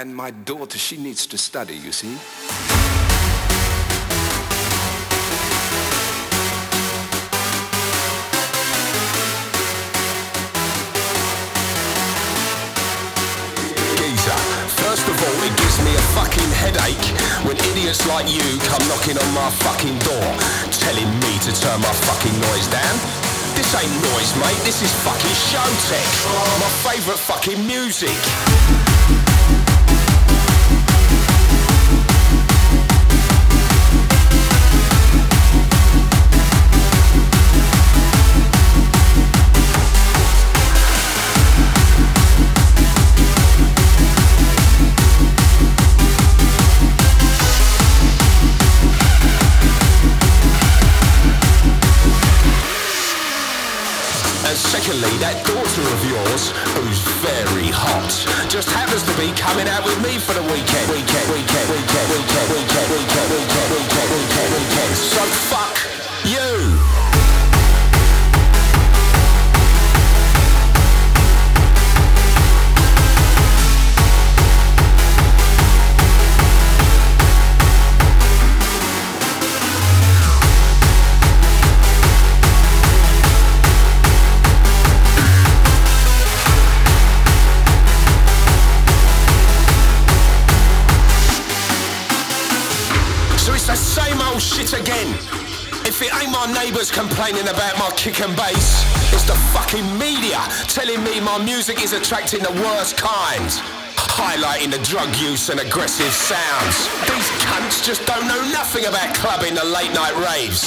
and my daughter, she needs to study, you see. First of all, it gives me a fucking headache when idiots like you come knocking on my fucking door, telling me to turn my fucking noise down. This ain't noise, mate. This is fucking Showtek. My favourite fucking music. Kick and bass. It's the fucking media telling me my music is attracting the worst kinds. Highlighting the drug use and aggressive sounds. These cunts just don't know nothing about clubbing the late night raves.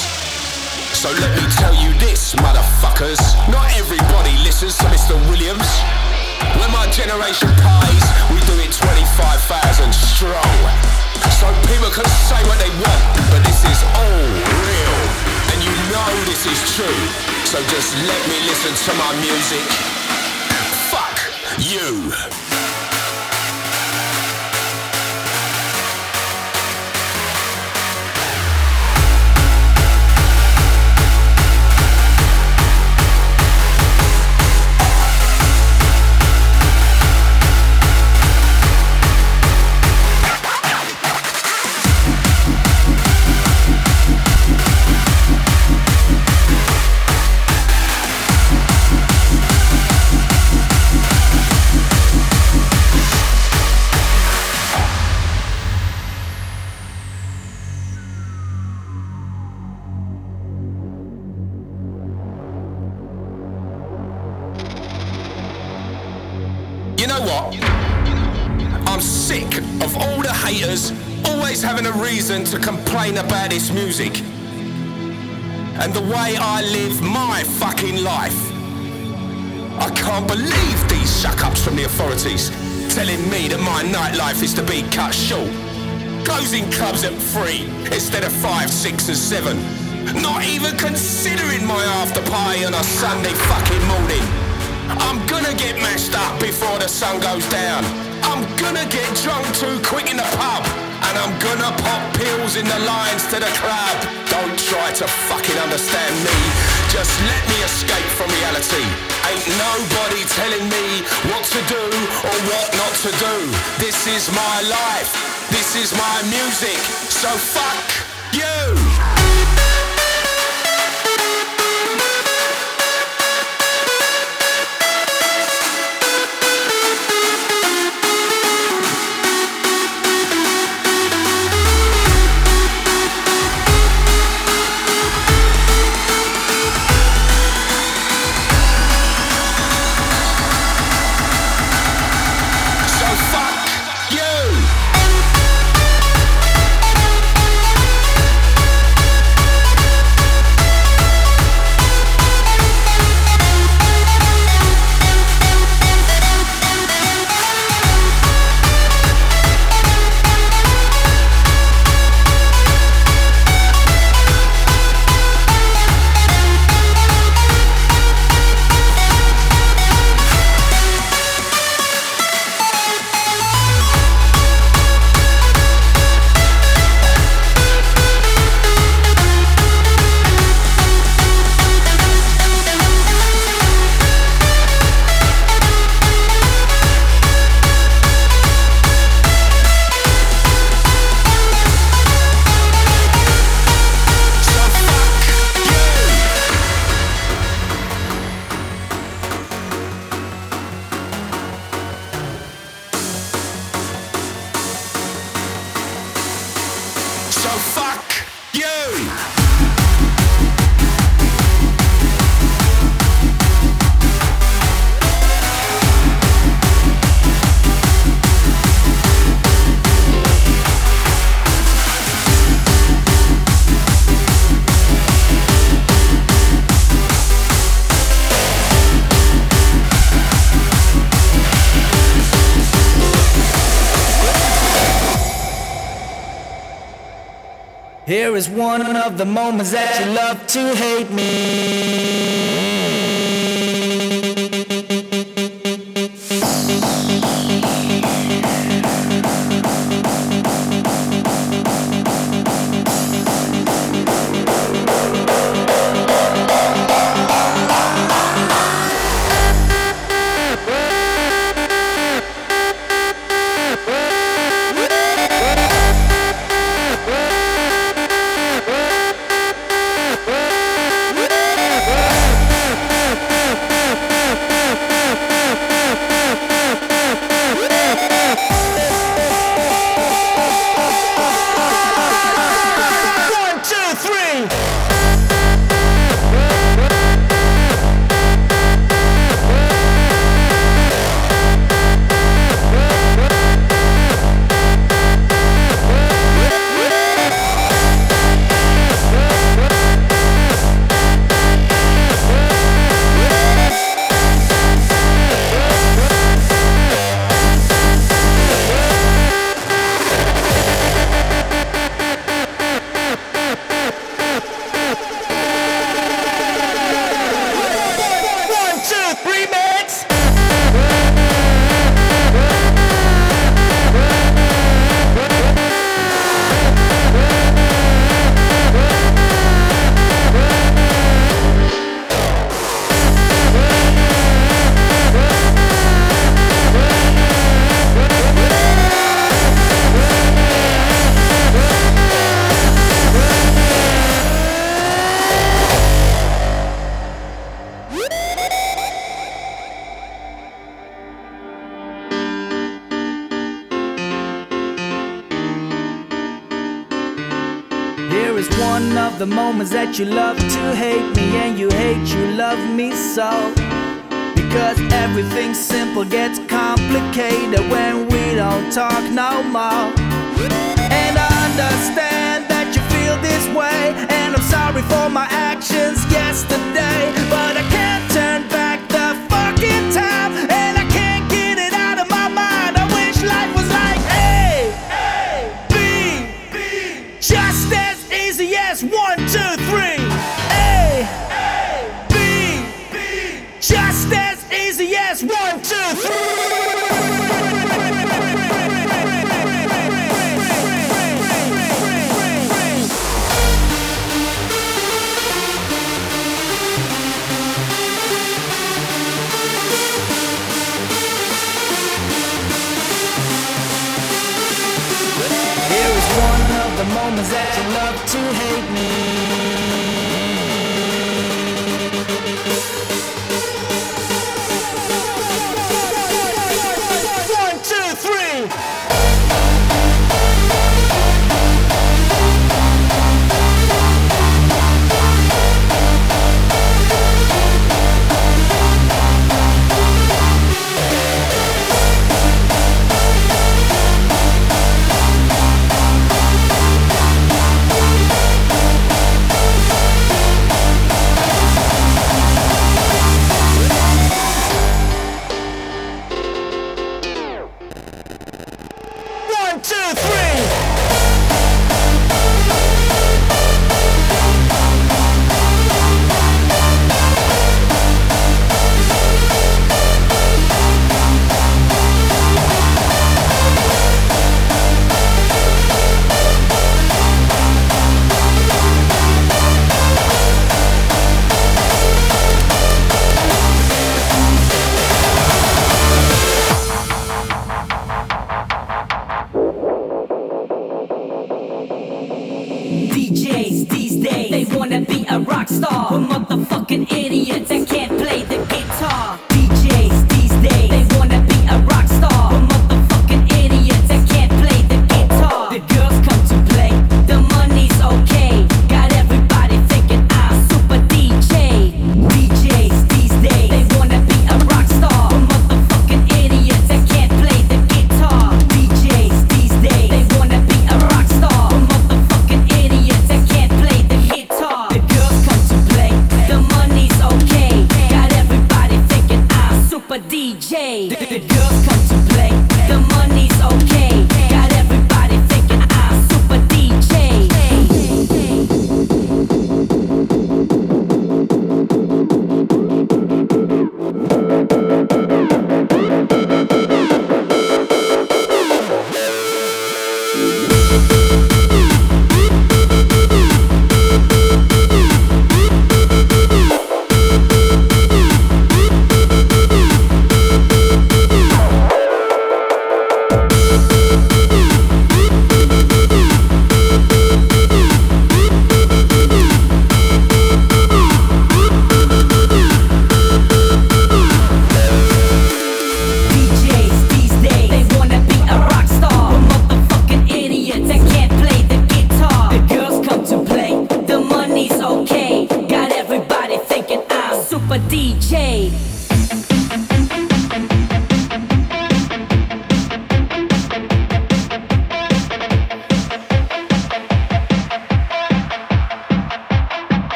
So let me tell you this, motherfuckers. Not everybody listens to Mr. Williams. When my generation parties, we do it 25,000 strong. So people can say what they want, but this is all real you know this is true. So just let me listen to my music. Fuck you. To complain about this music and the way I live my fucking life. I can't believe these suck-ups from the authorities telling me that my nightlife is to be cut short. Closing clubs at three instead of five, six, and seven. Not even considering my after party on a Sunday fucking morning. I'm gonna get messed up before the sun goes down. I'm gonna get drunk too quick in the pub. And I'm gonna pop pills in the lines to the crowd. Don't try to fucking understand me. Just let me escape from reality. Ain't nobody telling me what to do or what not to do. This is my life. This is my music. So fuck is one of the moments that you love to hate me.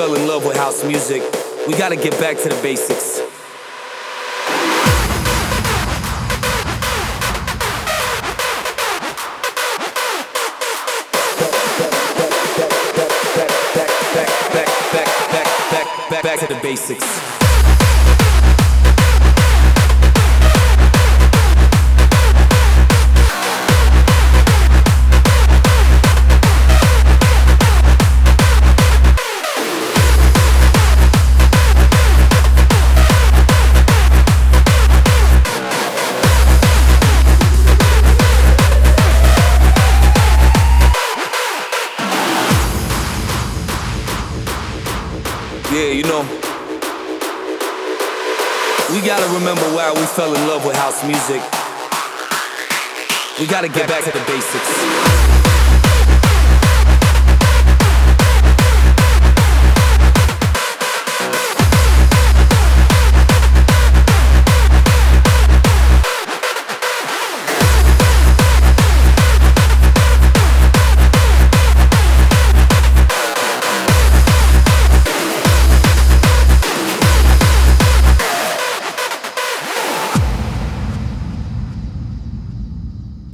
Fell in love with house music. We gotta get back to the basics. back to the basics. Fell in love with house music. We gotta get back to the basics.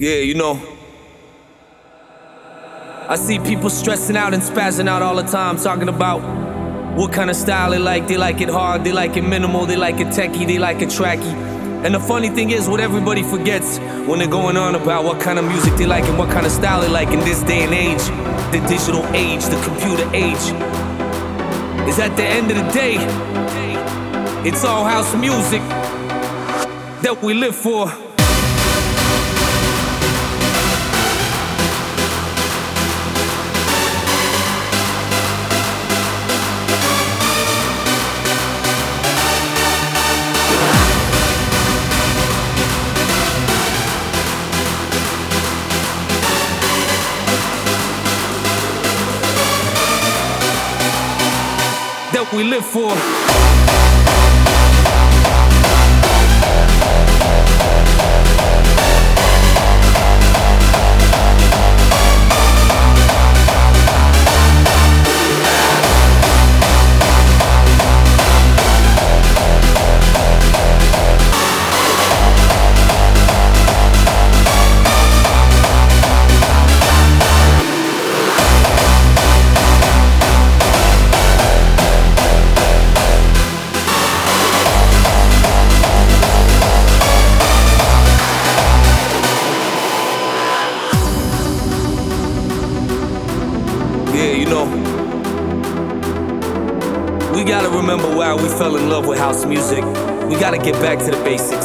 Yeah, you know. I see people stressing out and spazzing out all the time, talking about what kind of style they like. They like it hard, they like it minimal, they like it techie, they like it tracky. And the funny thing is, what everybody forgets when they're going on about what kind of music they like and what kind of style they like in this day and age, the digital age, the computer age, is at the end of the day, it's all house music that we live for. We live for. House music. We gotta get back to the basics.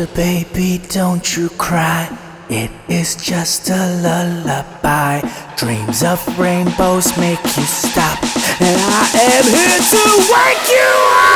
Little baby, don't you cry. It is just a lullaby. Dreams of rainbows make you stop. And I am here to wake you up!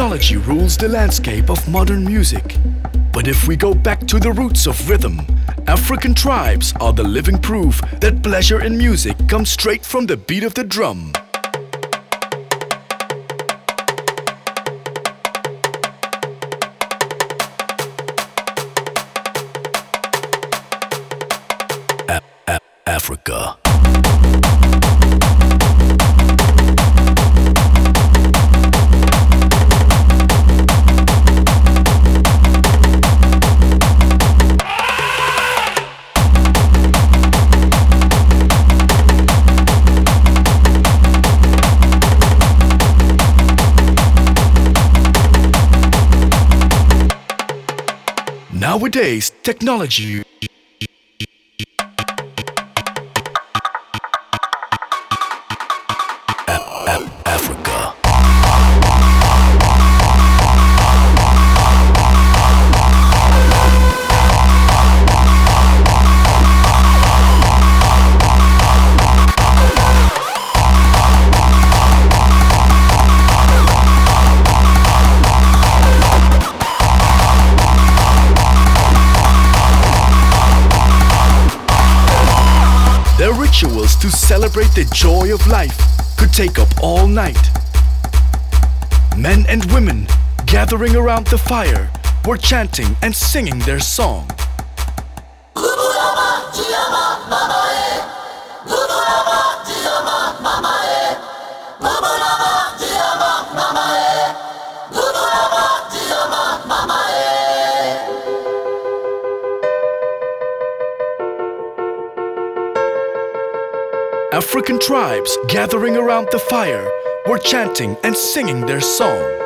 Technology rules the landscape of modern music. But if we go back to the roots of rhythm, African tribes are the living proof that pleasure in music comes straight from the beat of the drum. Africa. Nowadays, technology celebrate the joy of life could take up all night. Men and women gathering around the fire were chanting and singing their song. African tribes gathering around the fire were chanting and singing their song.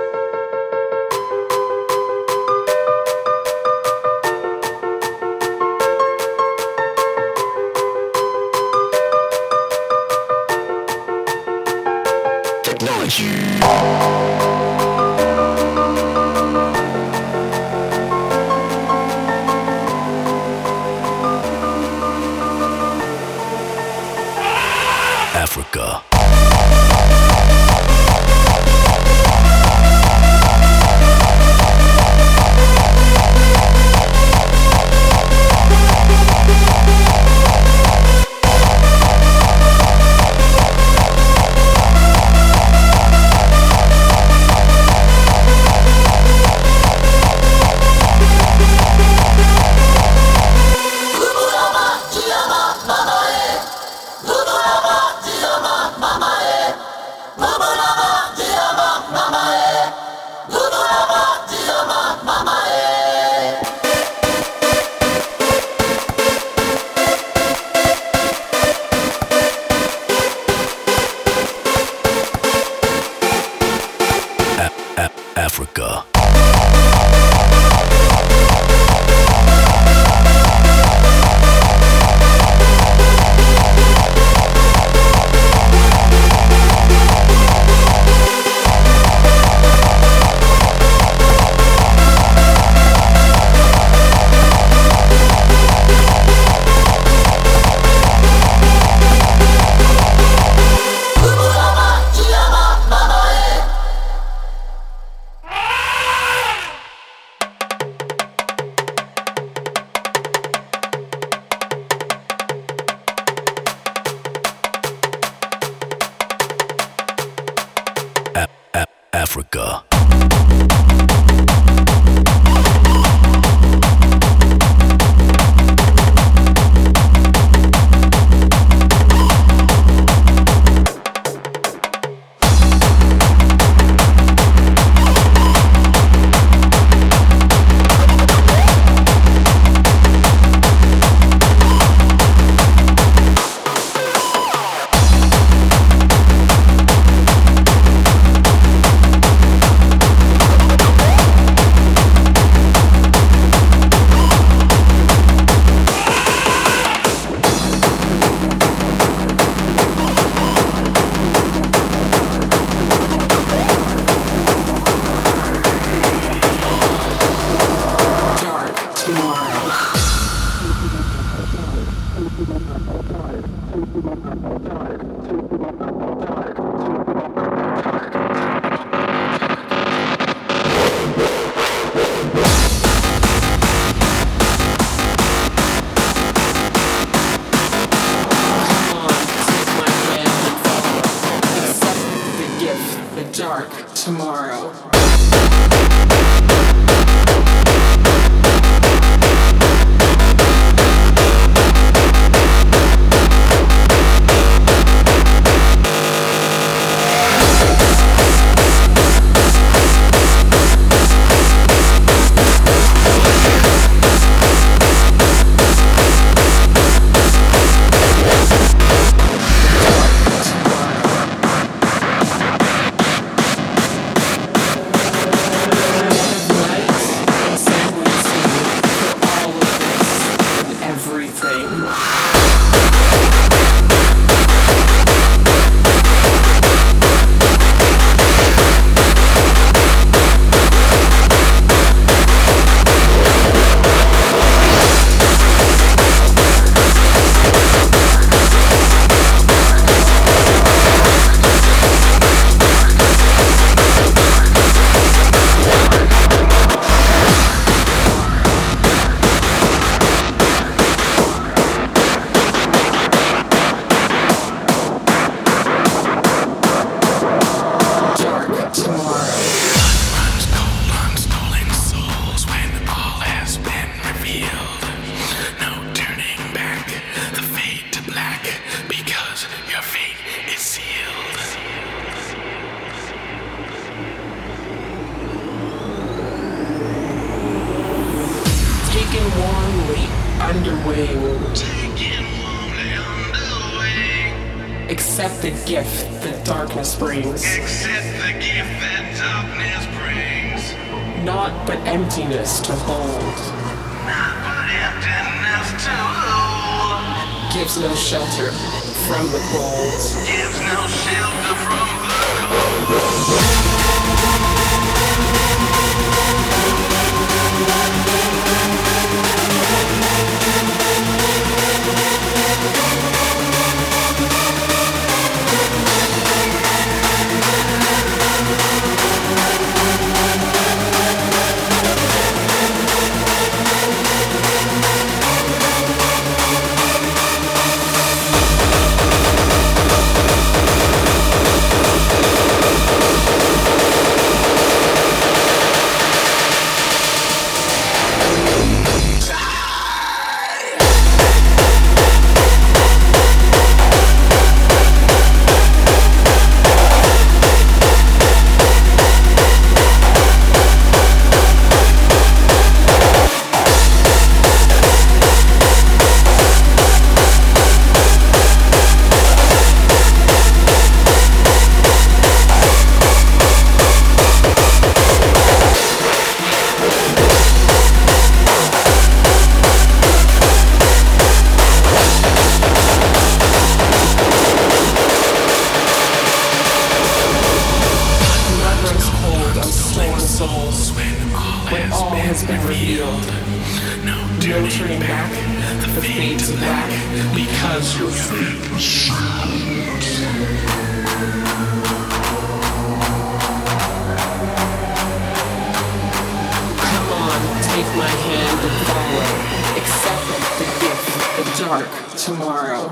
Tomorrow.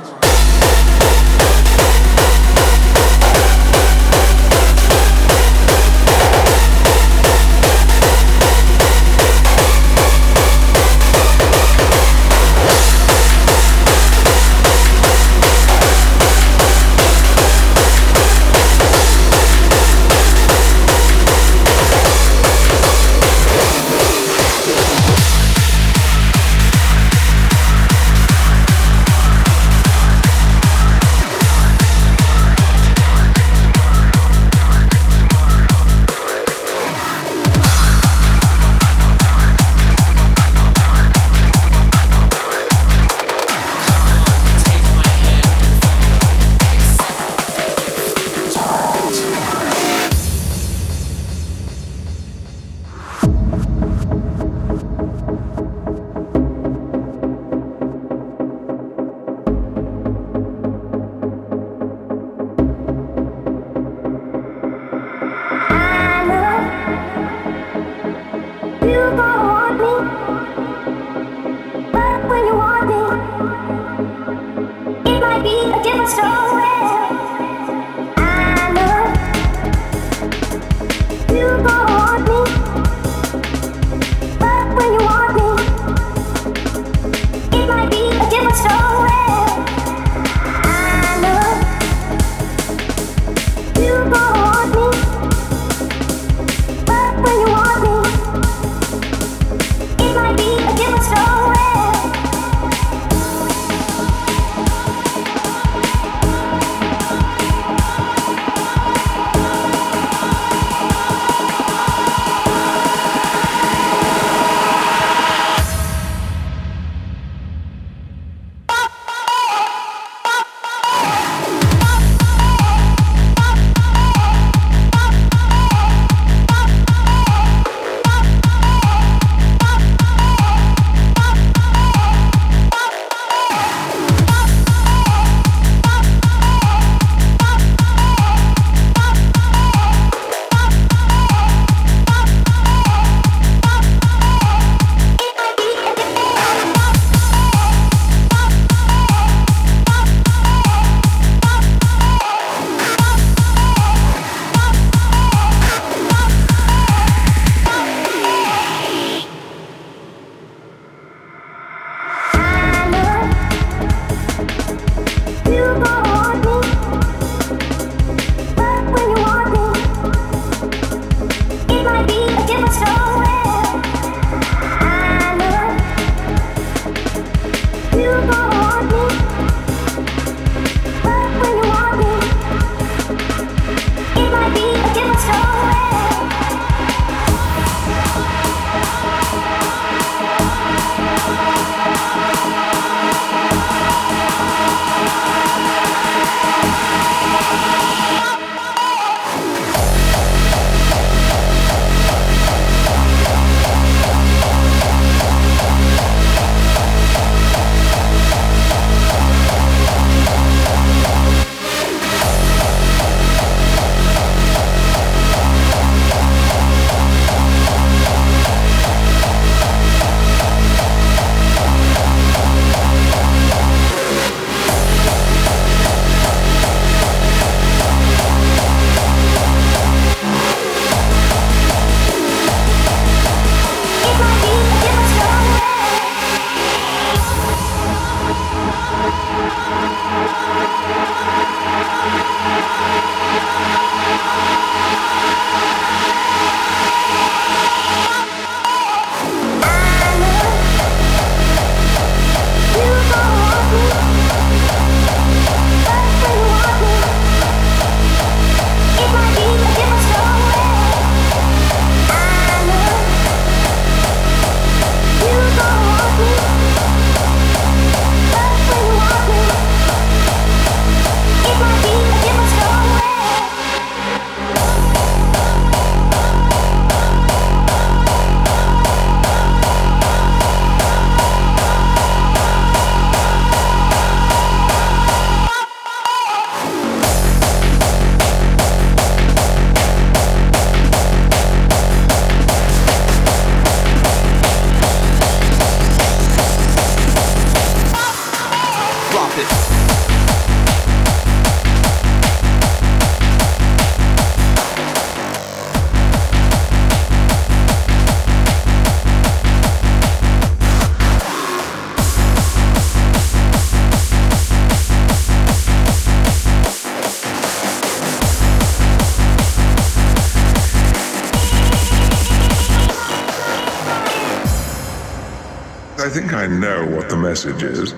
Message is.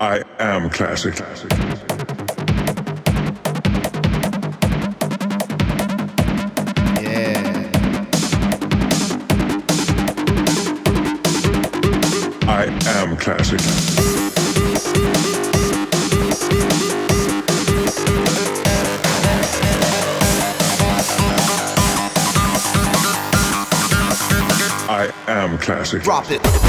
I am classic. I am classic. I am classic. Drop it.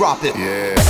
Drop it. Yeah.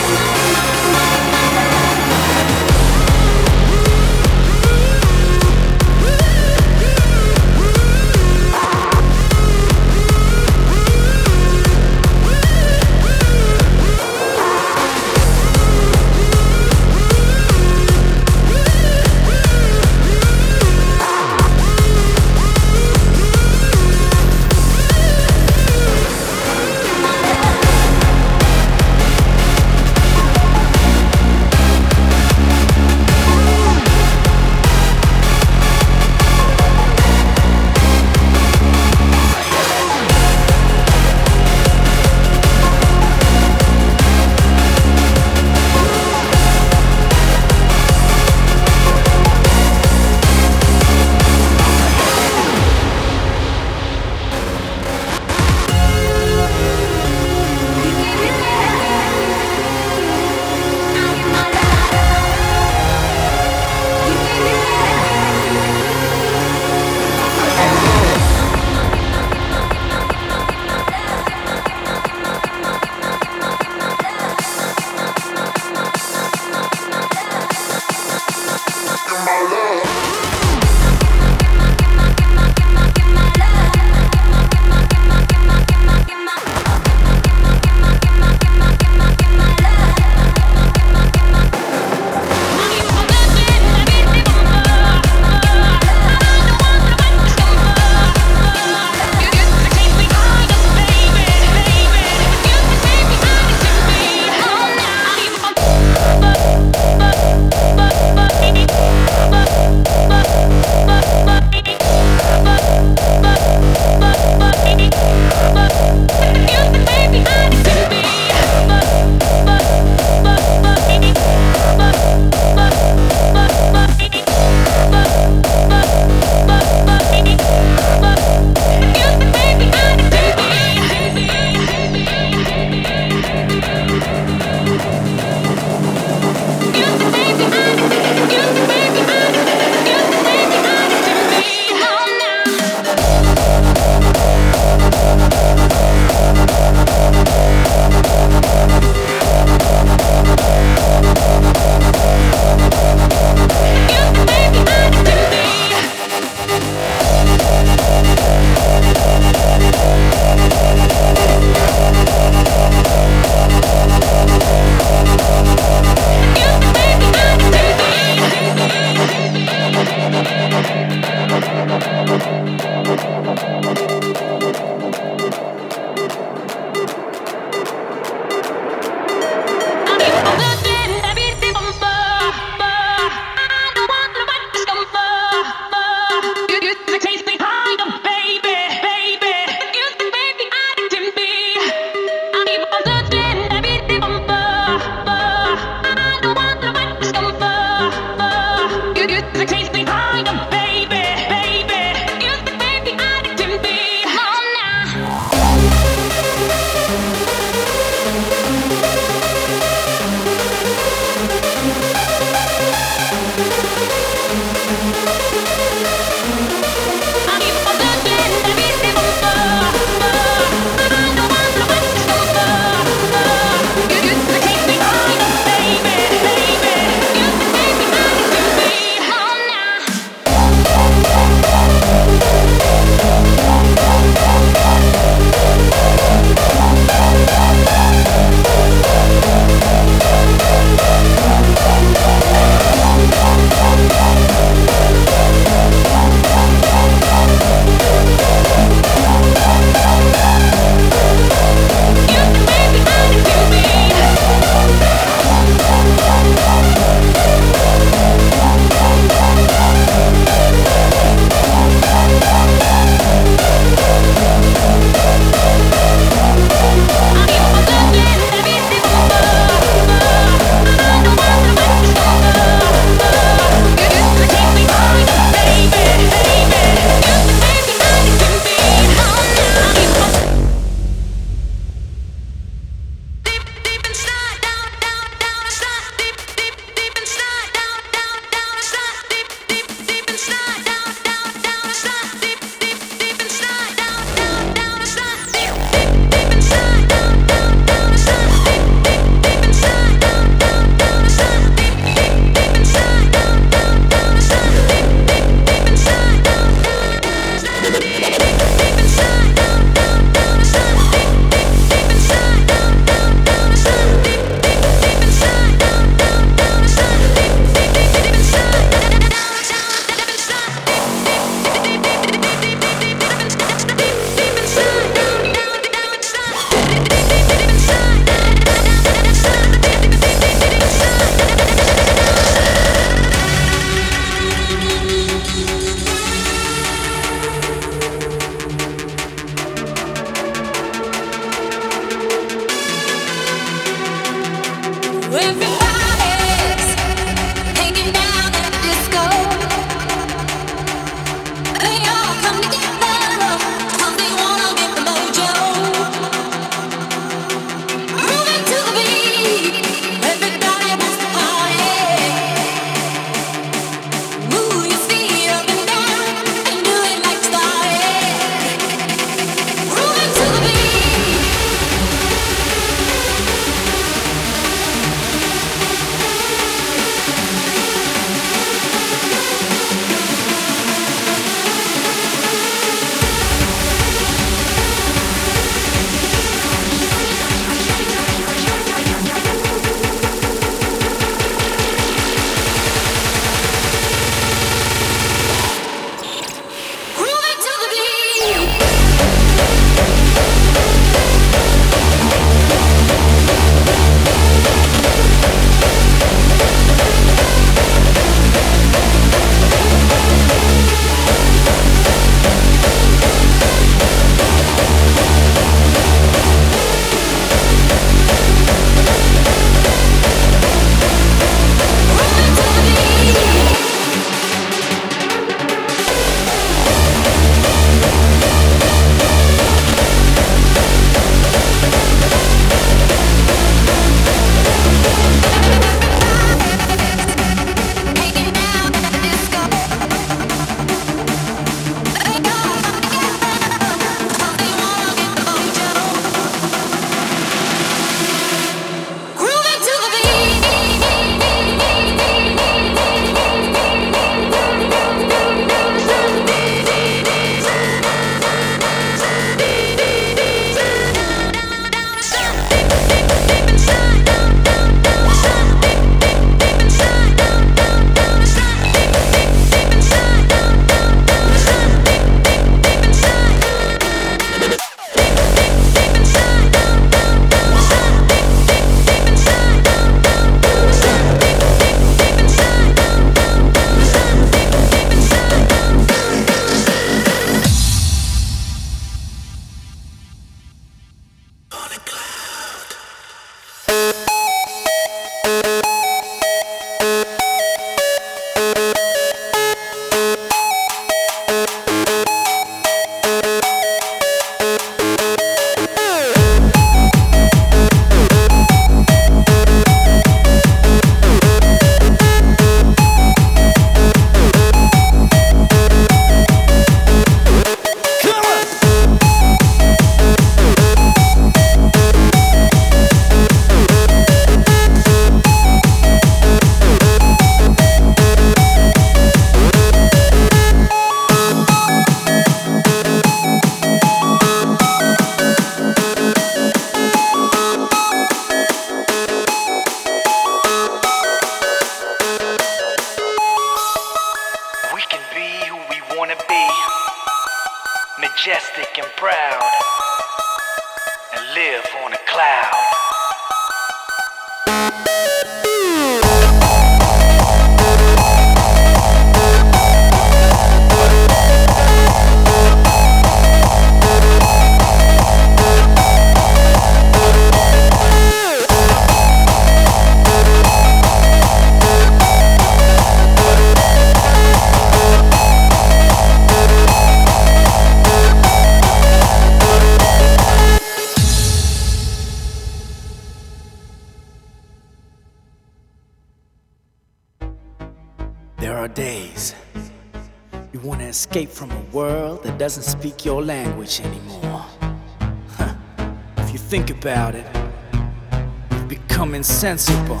sensible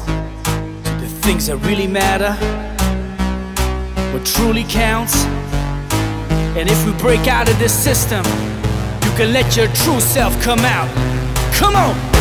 the things that really matter, what truly counts. And if we break out of this system, you can let your true self come out. Come on!